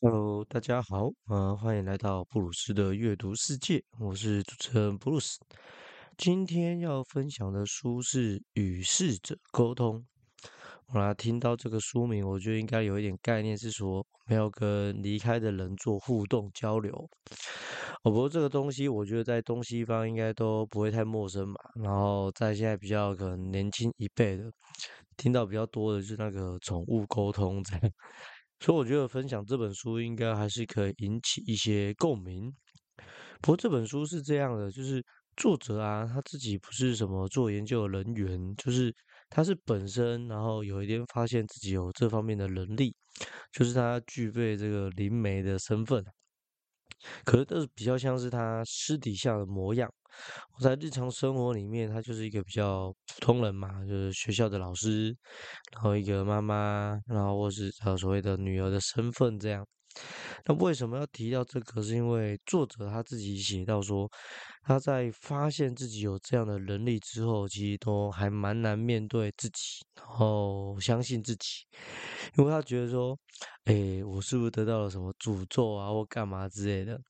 Hello，大家好，呃，欢迎来到布鲁斯的阅读世界，我是主持人布鲁斯。今天要分享的书是《与逝者沟通》。我来听到这个书名，我觉得应该有一点概念，是说我们要跟离开的人做互动交流。哦，不过这个东西，我觉得在东西方应该都不会太陌生嘛。然后在现在比较可能年轻一辈的，听到比较多的是那个宠物沟通这样。所以我觉得分享这本书应该还是可以引起一些共鸣。不过这本书是这样的，就是作者啊，他自己不是什么做研究的人员，就是他是本身，然后有一天发现自己有这方面的能力，就是他具备这个灵媒的身份。可是这是比较像是他私底下的模样。我在日常生活里面，他就是一个比较普通人嘛，就是学校的老师，然后一个妈妈，然后或是呃所谓的女儿的身份这样。那为什么要提到这个？是因为作者他自己写到说，他在发现自己有这样的能力之后，其实都还蛮难面对自己，然后相信自己，因为他觉得说，哎，我是不是得到了什么诅咒啊，或干嘛之类的？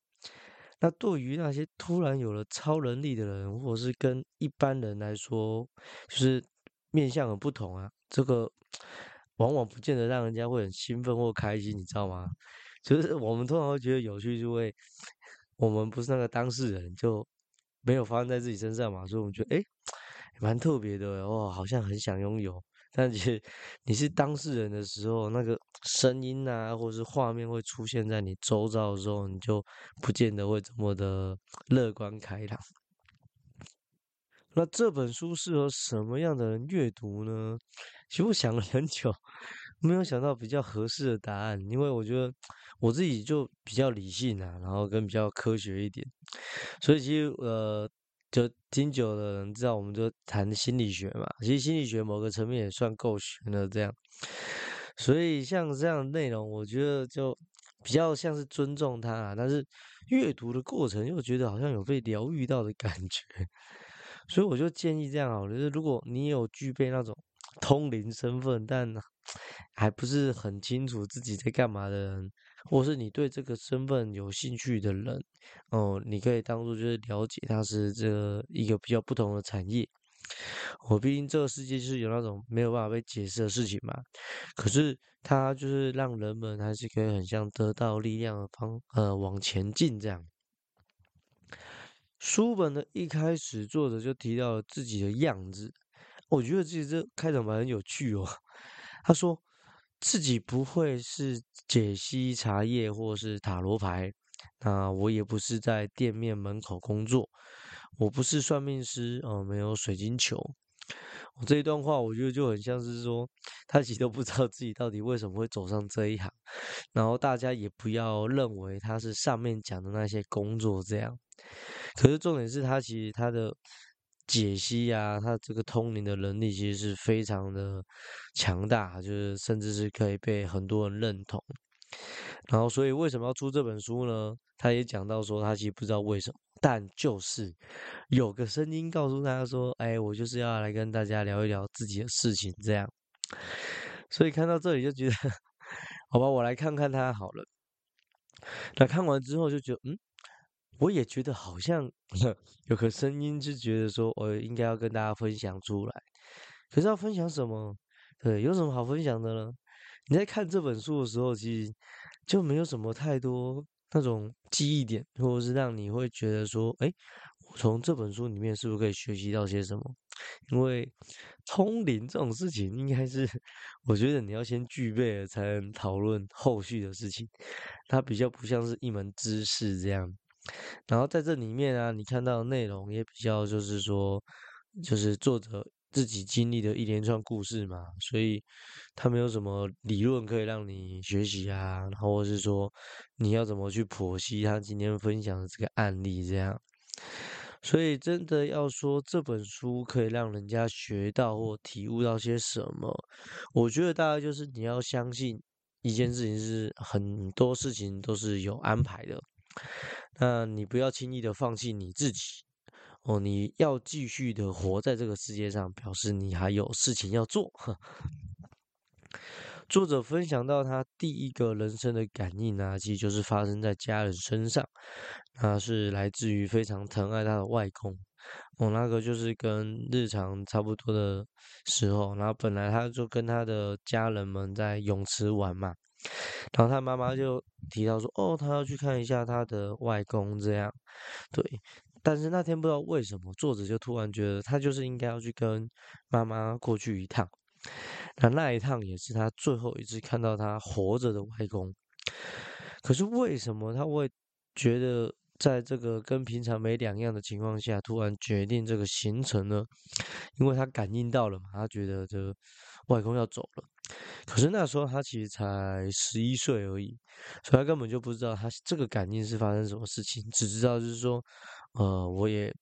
那对于那些突然有了超能力的人，或者是跟一般人来说，就是面相很不同啊，这个往往不见得让人家会很兴奋或开心，你知道吗？就是我们通常会觉得有趣，就会我们不是那个当事人，就没有发生在自己身上嘛，所以我们觉得哎，蛮特别的哦，好像很想拥有。但其实你是当事人的时候，那个声音啊，或者是画面会出现在你周遭的时候，你就不见得会这么的乐观开朗。那这本书适合什么样的人阅读呢？其实我想了很久，没有想到比较合适的答案，因为我觉得我自己就比较理性啊，然后跟比较科学一点，所以其实呃，就听久的人知道，我们就谈心理学嘛，其实心理学某个层面也算够玄了这样，所以像这样的内容，我觉得就比较像是尊重他啊，但是阅读的过程又觉得好像有被疗愈到的感觉。所以我就建议这样好了，就是如果你有具备那种通灵身份，但还不是很清楚自己在干嘛的人，或是你对这个身份有兴趣的人，哦，你可以当做就是了解它是这一个比较不同的产业。我毕竟这个世界就是有那种没有办法被解释的事情嘛，可是它就是让人们还是可以很像得到力量的方呃往前进这样。书本的一开始，作者就提到了自己的样子。我觉得其实这开场白很有趣哦。他说自己不会是解析茶叶或是塔罗牌，那我也不是在店面门口工作，我不是算命师，哦，没有水晶球。我这一段话，我觉得就很像是说，他其实都不知道自己到底为什么会走上这一行，然后大家也不要认为他是上面讲的那些工作这样。可是重点是他其实他的解析呀，他这个通灵的能力其实是非常的强大，就是甚至是可以被很多人认同。然后，所以为什么要出这本书呢？他也讲到说，他其实不知道为什么，但就是有个声音告诉他说：“哎，我就是要来跟大家聊一聊自己的事情。”这样，所以看到这里就觉得，好吧，我来看看他好了。那看完之后就觉得，嗯。我也觉得好像 有个声音，就觉得说我应该要跟大家分享出来。可是要分享什么？对，有什么好分享的呢？你在看这本书的时候，其实就没有什么太多那种记忆点，或者是让你会觉得说，哎，我从这本书里面是不是可以学习到些什么？因为通灵这种事情，应该是我觉得你要先具备了，才能讨论后续的事情。它比较不像是一门知识这样。然后在这里面啊，你看到的内容也比较就是说，就是作者自己经历的一连串故事嘛，所以他没有什么理论可以让你学习啊，然后或是说你要怎么去剖析他今天分享的这个案例这样。所以真的要说这本书可以让人家学到或体悟到些什么，我觉得大概就是你要相信一件事情是很多事情都是有安排的。那你不要轻易的放弃你自己哦，你要继续的活在这个世界上，表示你还有事情要做。作者分享到他第一个人生的感应啊，其实就是发生在家人身上，那是来自于非常疼爱他的外公。我那个就是跟日常差不多的时候，然后本来他就跟他的家人们在泳池玩嘛，然后他妈妈就提到说，哦，他要去看一下他的外公，这样，对。但是那天不知道为什么，作者就突然觉得他就是应该要去跟妈妈过去一趟。那那一趟也是他最后一次看到他活着的外公。可是为什么他会觉得在这个跟平常没两样的情况下，突然决定这个行程呢？因为他感应到了嘛，他觉得这外公要走了。可是那时候他其实才十一岁而已，所以他根本就不知道他这个感应是发生什么事情，只知道就是说，呃，我也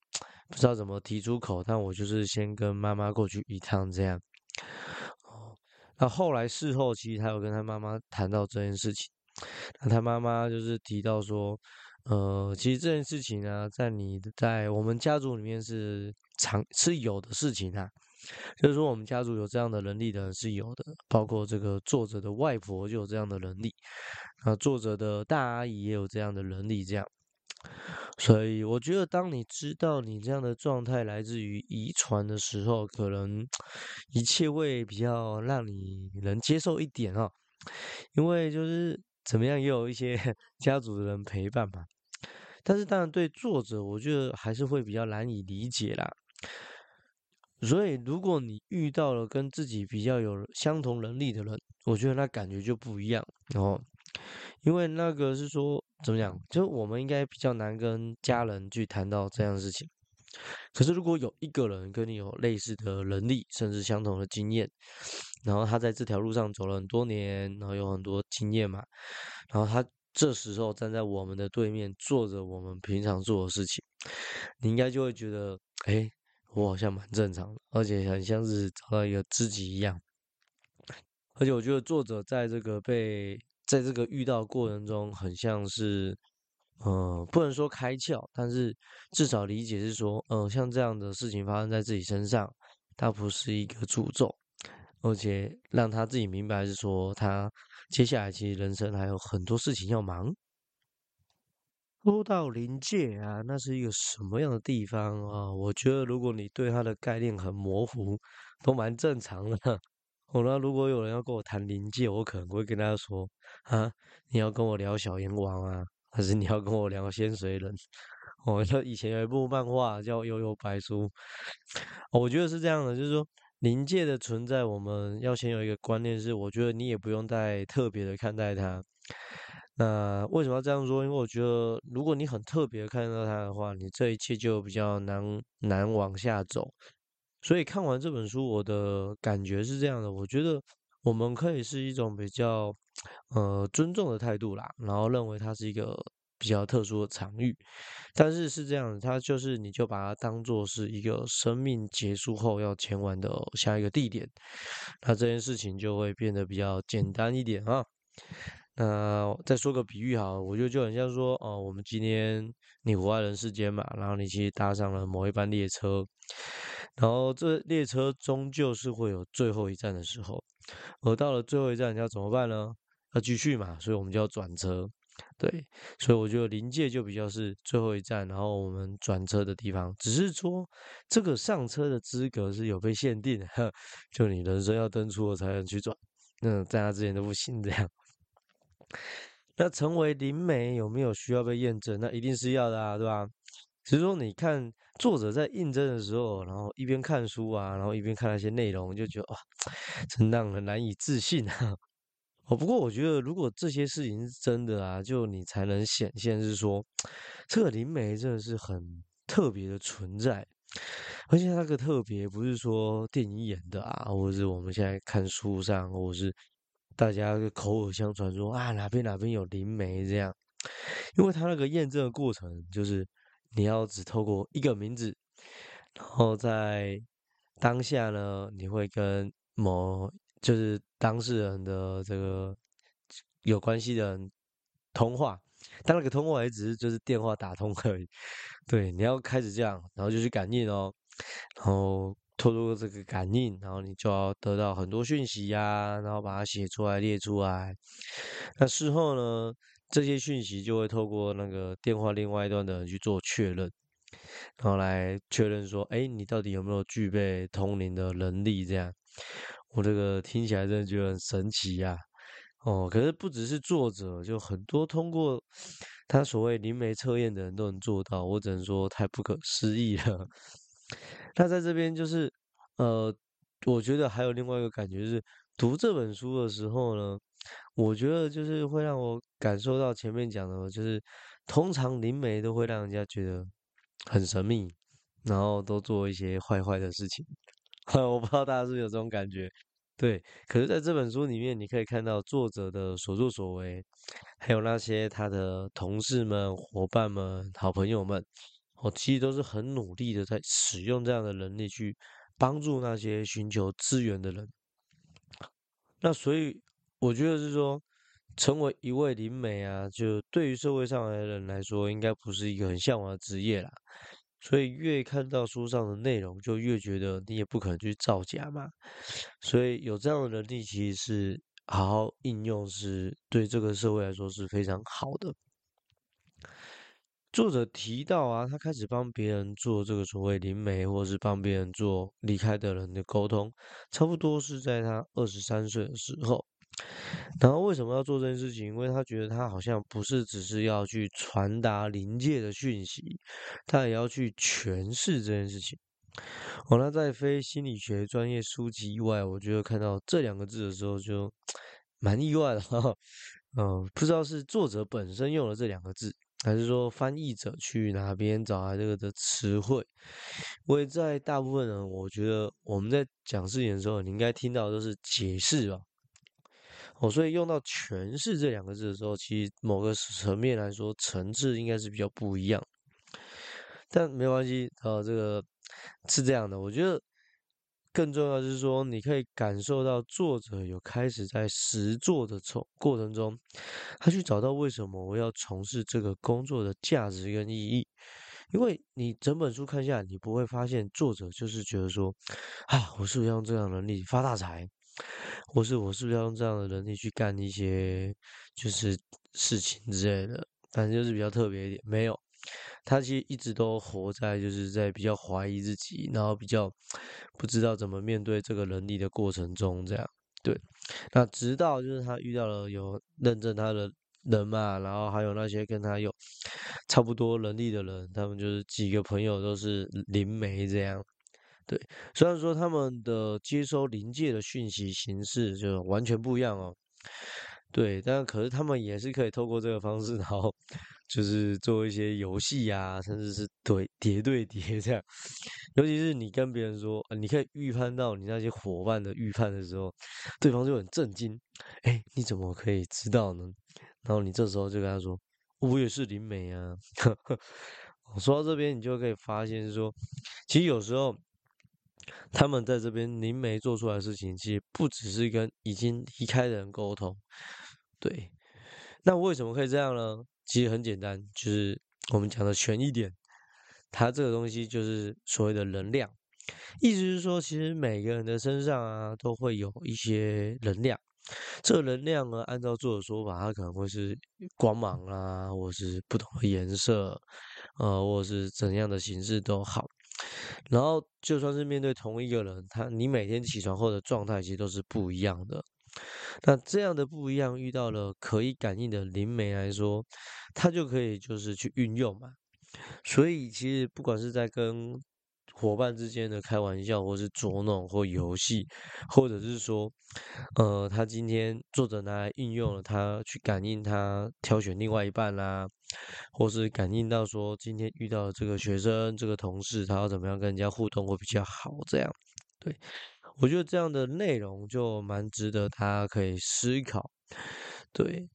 不知道怎么提出口，但我就是先跟妈妈过去一趟这样。哦，那后来事后其实他有跟他妈妈谈到这件事情，那他妈妈就是提到说，呃，其实这件事情呢，在你在我们家族里面是常是有的事情啊。就是说，我们家族有这样的能力的人是有的，包括这个作者的外婆就有这样的能力，那作者的大阿姨也有这样的能力，这样。所以我觉得，当你知道你这样的状态来自于遗传的时候，可能一切会比较让你能接受一点啊。因为就是怎么样，也有一些 家族的人陪伴嘛。但是当然，对作者，我觉得还是会比较难以理解啦。所以，如果你遇到了跟自己比较有相同能力的人，我觉得那感觉就不一样。然后，因为那个是说怎么讲，就我们应该比较难跟家人去谈到这样的事情。可是，如果有一个人跟你有类似的能力，甚至相同的经验，然后他在这条路上走了很多年，然后有很多经验嘛，然后他这时候站在我们的对面，做着我们平常做的事情，你应该就会觉得，哎。我好像蛮正常的，而且很像是找到一个知己一样。而且我觉得作者在这个被在这个遇到过程中，很像是，呃，不能说开窍，但是至少理解是说，呃，像这样的事情发生在自己身上，它不是一个诅咒，而且让他自己明白是说，他接下来其实人生还有很多事情要忙。说到临界啊，那是一个什么样的地方啊？我觉得如果你对它的概念很模糊，都蛮正常的。我 那如果有人要跟我谈临界，我可能会跟他说：啊，你要跟我聊小阎王啊，还是你要跟我聊仙水人？我说以前有一部漫画叫《悠悠白书》，我觉得是这样的，就是说临界的存在，我们要先有一个观念是，我觉得你也不用再特别的看待它。那为什么要这样说？因为我觉得，如果你很特别看到它的话，你这一切就比较难难往下走。所以看完这本书，我的感觉是这样的：我觉得我们可以是一种比较呃尊重的态度啦，然后认为它是一个比较特殊的场域。但是是这样的，它就是你就把它当做是一个生命结束后要前往的下一个地点，那这件事情就会变得比较简单一点啊。那再说个比喻哈，我觉得就很像说，哦，我们今天你活在人世间嘛，然后你其实搭上了某一班列车，然后这列车终究是会有最后一站的时候，而到了最后一站你要怎么办呢？要继续嘛，所以我们就要转车，对，所以我觉得临界就比较是最后一站，然后我们转车的地方，只是说这个上车的资格是有被限定的，就你人生要登出了才能去转，那在他之前都不行这样。那成为灵媒有没有需要被验证？那一定是要的啊，对吧？只是说你看作者在印证的时候，然后一边看书啊，然后一边看那些内容，就觉得哇，真让人难以置信啊！哦，不过我觉得如果这些事情是真的啊，就你才能显现是说，这个灵媒真的是很特别的存在，而且那个特别不是说电影演的啊，或者是我们现在看书上，或者是。大家口耳相传说啊，哪边哪边有灵媒这样，因为他那个验证的过程就是你要只透过一个名字，然后在当下呢，你会跟某就是当事人的这个有关系的人通话，但那个通话也只是就是电话打通而已。对，你要开始这样，然后就去感应哦，然后透过这个感应，然后你就要得到很多讯息呀，然后把它写出来列出来。那事后呢，这些讯息就会透过那个电话另外一端的人去做确认，然后来确认说，哎，你到底有没有具备通灵的能力？这样，我这个听起来真的觉得很神奇呀。哦，可是不只是作者，就很多通过他所谓灵媒测验的人都能做到，我只能说太不可思议了。那在这边就是，呃，我觉得还有另外一个感觉是，读这本书的时候呢，我觉得就是会让我感受到前面讲的，就是通常灵媒都会让人家觉得很神秘，然后都做一些坏坏的事情。我不知道大家是不是有这种感觉。对，可是在这本书里面，你可以看到作者的所作所为，还有那些他的同事们、伙伴们、好朋友们，哦，其实都是很努力的在使用这样的能力去帮助那些寻求资源的人。那所以我觉得是说，成为一位灵媒啊，就对于社会上的人来说，应该不是一个很向往的职业啦。所以越看到书上的内容，就越觉得你也不可能去造假嘛。所以有这样的能力，其实是好好应用，是对这个社会来说是非常好的。作者提到啊，他开始帮别人做这个所谓灵媒，或是帮别人做离开的人的沟通，差不多是在他二十三岁的时候。然后为什么要做这件事情？因为他觉得他好像不是只是要去传达临界的讯息，他也要去诠释这件事情。哦，那在非心理学专业书籍以外，我觉得看到这两个字的时候就 蛮意外的。嗯，不知道是作者本身用了这两个字，还是说翻译者去哪边找来这个的词汇。我也在大部分人，我觉得我们在讲事情的时候，你应该听到都是解释吧。哦，所以用到“诠释”这两个字的时候，其实某个层面来说，层次应该是比较不一样。但没关系，呃，这个是这样的。我觉得更重要就是说，你可以感受到作者有开始在实做的从过程中，他去找到为什么我要从事这个工作的价值跟意义。因为你整本书看下来，你不会发现作者就是觉得说，啊，我是不是要用这样的能力发大财？或是我是不是要用这样的能力去干一些就是事情之类的？反正就是比较特别一点。没有，他其实一直都活在就是在比较怀疑自己，然后比较不知道怎么面对这个能力的过程中，这样对。那直到就是他遇到了有认证他的人嘛，然后还有那些跟他有差不多能力的人，他们就是几个朋友都是灵媒这样。对，虽然说他们的接收临界的讯息形式就完全不一样哦，对，但可是他们也是可以透过这个方式，然后就是做一些游戏呀，甚至是对叠对叠这样。尤其是你跟别人说，你可以预判到你那些伙伴的预判的时候，对方就很震惊，哎，你怎么可以知道呢？然后你这时候就跟他说，我也是灵媒啊。说到这边，你就可以发现说，其实有时候。他们在这边灵媒做出来的事情，其实不只是跟已经离开的人沟通。对，那为什么可以这样呢？其实很简单，就是我们讲的全一点，它这个东西就是所谓的能量。意思是说，其实每个人的身上啊，都会有一些能量。这个能量呢，按照作者说法，它可能会是光芒啊，或是不同的颜色，呃，或是怎样的形式都好。然后，就算是面对同一个人，他你每天起床后的状态其实都是不一样的。那这样的不一样，遇到了可以感应的灵媒来说，他就可以就是去运用嘛。所以，其实不管是在跟伙伴之间的开玩笑，或是捉弄或游戏，或者是说，呃，他今天作者拿来运用了，他去感应他挑选另外一半啦，或是感应到说今天遇到这个学生、这个同事，他要怎么样跟人家互动会比较好？这样，对我觉得这样的内容就蛮值得他可以思考，对，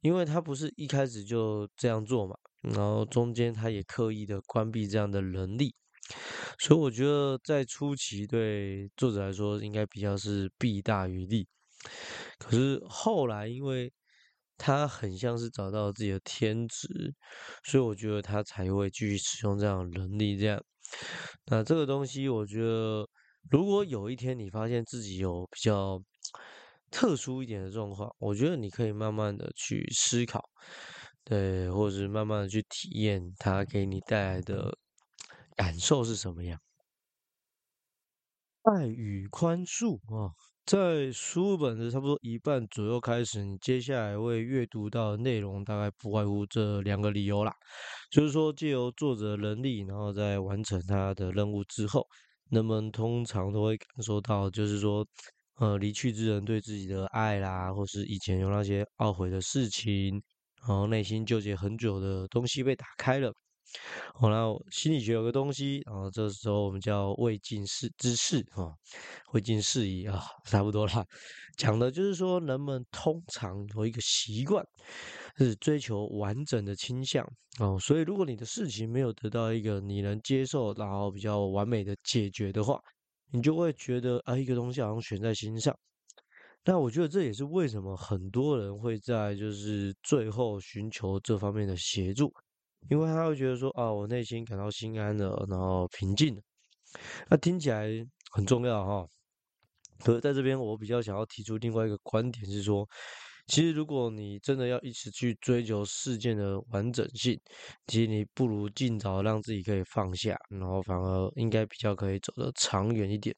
因为他不是一开始就这样做嘛，然后中间他也刻意的关闭这样的能力。所以我觉得在初期对作者来说应该比较是弊大于利，可是后来因为他很像是找到自己的天职，所以我觉得他才会继续使用这样的能力。这样，那这个东西我觉得如果有一天你发现自己有比较特殊一点的状况，我觉得你可以慢慢的去思考，对，或者是慢慢的去体验它给你带来的感受是什么样。爱与宽恕啊，在书本的差不多一半左右开始，你接下来会阅读到的内容大概不外乎这两个理由啦，就是说借由作者能力，然后在完成他的任务之后，人们通常都会感受到，就是说，呃，离去之人对自己的爱啦，或是以前有那些懊悔的事情，然后内心纠结很久的东西被打开了。好后心理学有个东西，然后这时候我们叫未尽事之事啊，未尽事宜啊，差不多啦。讲的就是说，人们通常有一个习惯，是追求完整的倾向哦。所以，如果你的事情没有得到一个你能接受，然后比较完美的解决的话，你就会觉得啊，一个东西好像悬在心上。那我觉得这也是为什么很多人会在就是最后寻求这方面的协助。因为他会觉得说啊，我内心感到心安了，然后平静了，那听起来很重要哈。可是在这边，我比较想要提出另外一个观点是说。其实，如果你真的要一直去追求事件的完整性，其实你不如尽早让自己可以放下，然后反而应该比较可以走得长远一点。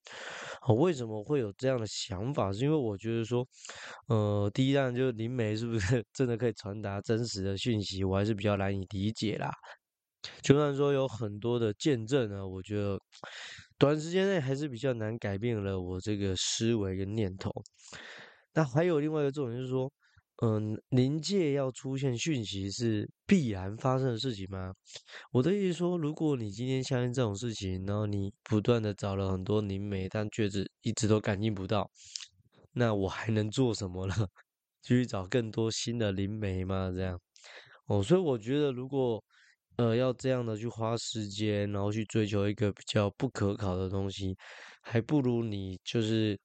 好，为什么会有这样的想法？是因为我觉得说，呃，第一站就是灵媒是不是真的可以传达真实的讯息？我还是比较难以理解啦。就算说有很多的见证呢，我觉得短时间内还是比较难改变了我这个思维跟念头。那还有另外一个重点就是说，嗯，临界要出现讯息是必然发生的事情吗？我的意思说，如果你今天相信这种事情，然后你不断的找了很多灵媒，但却是一直都感应不到，那我还能做什么呢？继续找更多新的灵媒吗？这样，哦，所以我觉得，如果呃要这样的去花时间，然后去追求一个比较不可考的东西，还不如你就是。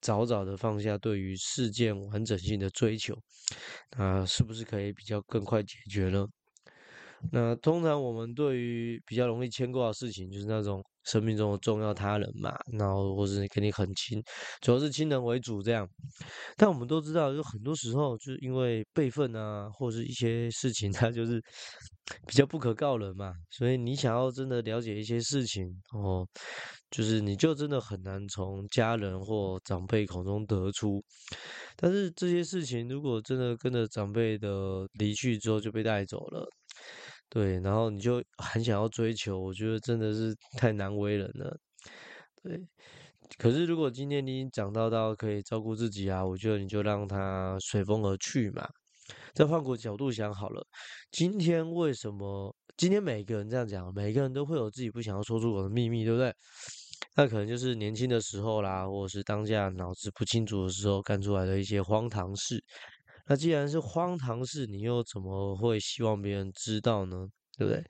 早早的放下对于事件完整性的追求，那是不是可以比较更快解决呢？那通常我们对于比较容易牵挂的事情，就是那种生命中的重要他人嘛，然后或是跟你很亲，主要是亲人为主这样。但我们都知道，就很多时候就是因为辈分啊，或是一些事情，它就是 比较不可告人嘛。所以你想要真的了解一些事情哦。就是你就真的很难从家人或长辈口中得出，但是这些事情如果真的跟着长辈的离去之后就被带走了，对，然后你就很想要追求，我觉得真的是 太难为人了，对。可是如果今天你已经长到到可以照顾自己啊，我觉得你就让他随风而去嘛。再换个角度想好了，今天为什么？今天每个人这样讲，每个人都会有自己不想要说出口的秘密，对不对？那可能就是年轻的时候啦，或者是当下脑子不清楚的时候干出来的一些荒唐事。那既然是荒唐事，你又怎么会希望别人知道呢？对不对？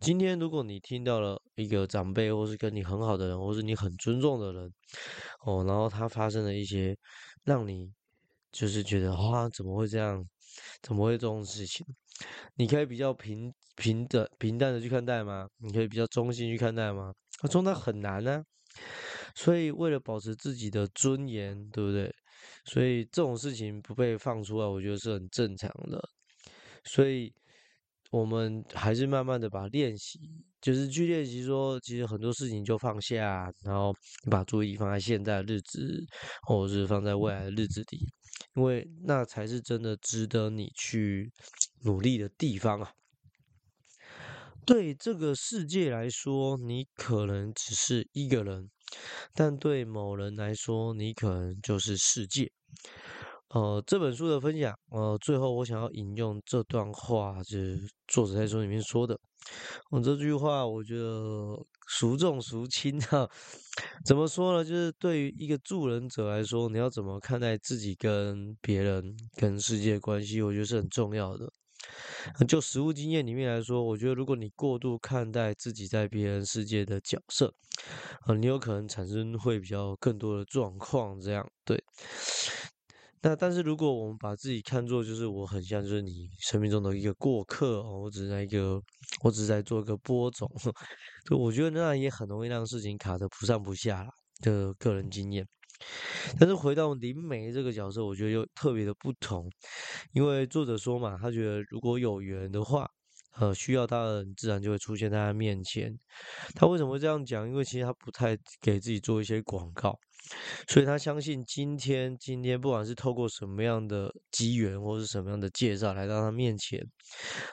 今天如果你听到了一个长辈，或是跟你很好的人，或是你很尊重的人，哦，然后他发生了一些让你就是觉得哇，怎么会这样？怎么会这种事情？你可以比较平平的平淡的去看待吗？你可以比较中性去看待吗？啊，中淡很难呢。所以为了保持自己的尊严，对不对？所以这种事情不被放出来，我觉得是很正常的。所以我们还是慢慢的把练习，就是去练习说，其实很多事情就放下，然后把注意力放在现在的日子，或者是放在未来的日子里。因为那才是真的值得你去努力的地方啊！对这个世界来说，你可能只是一个人，但对某人来说，你可能就是世界。呃，这本书的分享，呃，最后我想要引用这段话，就是作者在书里面说的。我这句话，我觉得孰重孰轻啊？怎么说呢？就是对于一个助人者来说，你要怎么看待自己跟别人、跟世界关系，我觉得是很重要的。就实物经验里面来说，我觉得如果你过度看待自己在别人世界的角色，啊，你有可能产生会比较更多的状况。这样对。那但是如果我们把自己看作就是我很像就是你生命中的一个过客哦，我只是在一个，我只是在做一个播种，就我觉得那也很容易让事情卡得不上不下啦。的个人经验。但是回到林梅这个角色，我觉得又特别的不同，因为作者说嘛，他觉得如果有缘的话，呃，需要他的人自然就会出现在他面前。他为什么会这样讲？因为其实他不太给自己做一些广告，所以他相信今天今天不管是透过什么样的机缘或是什么样的介绍来到他面前，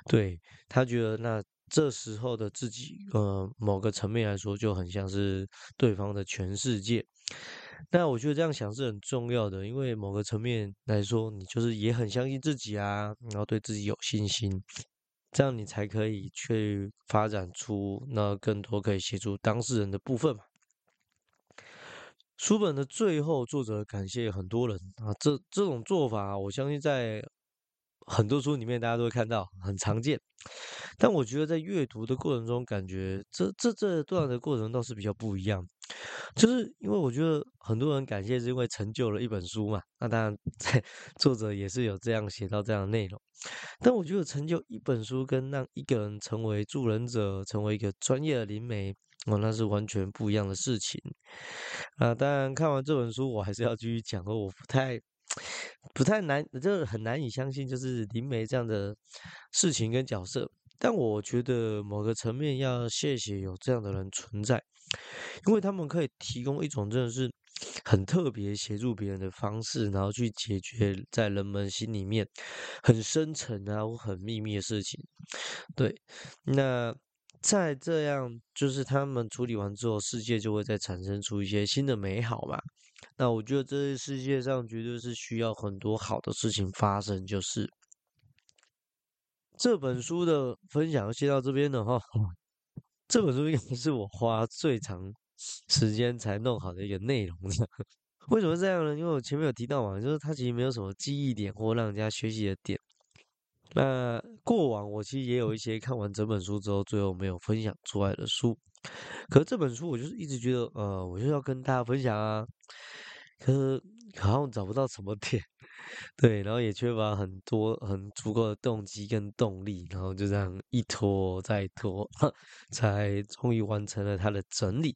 对他觉得那这时候的自己，呃，某个层面来说就很像是对方的全世界。那我觉得这样想是很重要的，因为某个层面来说，你就是也很相信自己啊，然后对自己有信心，这样你才可以去发展出那更多可以协助当事人的部分嘛。书本的最后，作者感谢很多人啊，这这种做法，我相信在很多书里面大家都会看到，很常见。但我觉得在阅读的过程中，感觉这这这段的过程倒是比较不一样。就是因为我觉得很多人感谢是因为成就了一本书嘛，那当然在 作者也是有这样写到这样的内容，但我觉得成就一本书跟让一个人成为助人者，成为一个专业的灵媒，哦，那是完全不一样的事情。啊，当然看完这本书，我还是要继续讲，我不太不太难，就是很难以相信，就是灵媒这样的事情跟角色。但我觉得某个层面要谢谢有这样的人存在。因为他们可以提供一种真的是很特别协助别人的方式，然后去解决在人们心里面很深沉啊或很秘密的事情。对，那在这样就是他们处理完之后，世界就会再产生出一些新的美好嘛。那我觉得这世界上绝对是需要很多好的事情发生。就是这本书的分享先到这边了哈。这本书应该是我花最长时间才弄好的一个内容。为什么这样呢？因为我前面有提到嘛，就是它其实没有什么记忆点或让人家学习的点。那过往我其实也有一些看完整本书之后，最后没有分享出来的书。可是这本书我就是一直觉得，呃，我就要跟大家分享啊。可是好像找不到什么点。对，然后也缺乏很多很足够的动机跟动力，然后就这样一拖再拖，才终于完成了它的整理。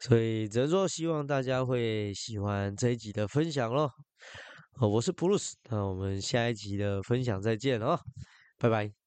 所以只能说希望大家会喜欢这一集的分享咯。我是布鲁斯，那我们下一集的分享再见哦，拜拜。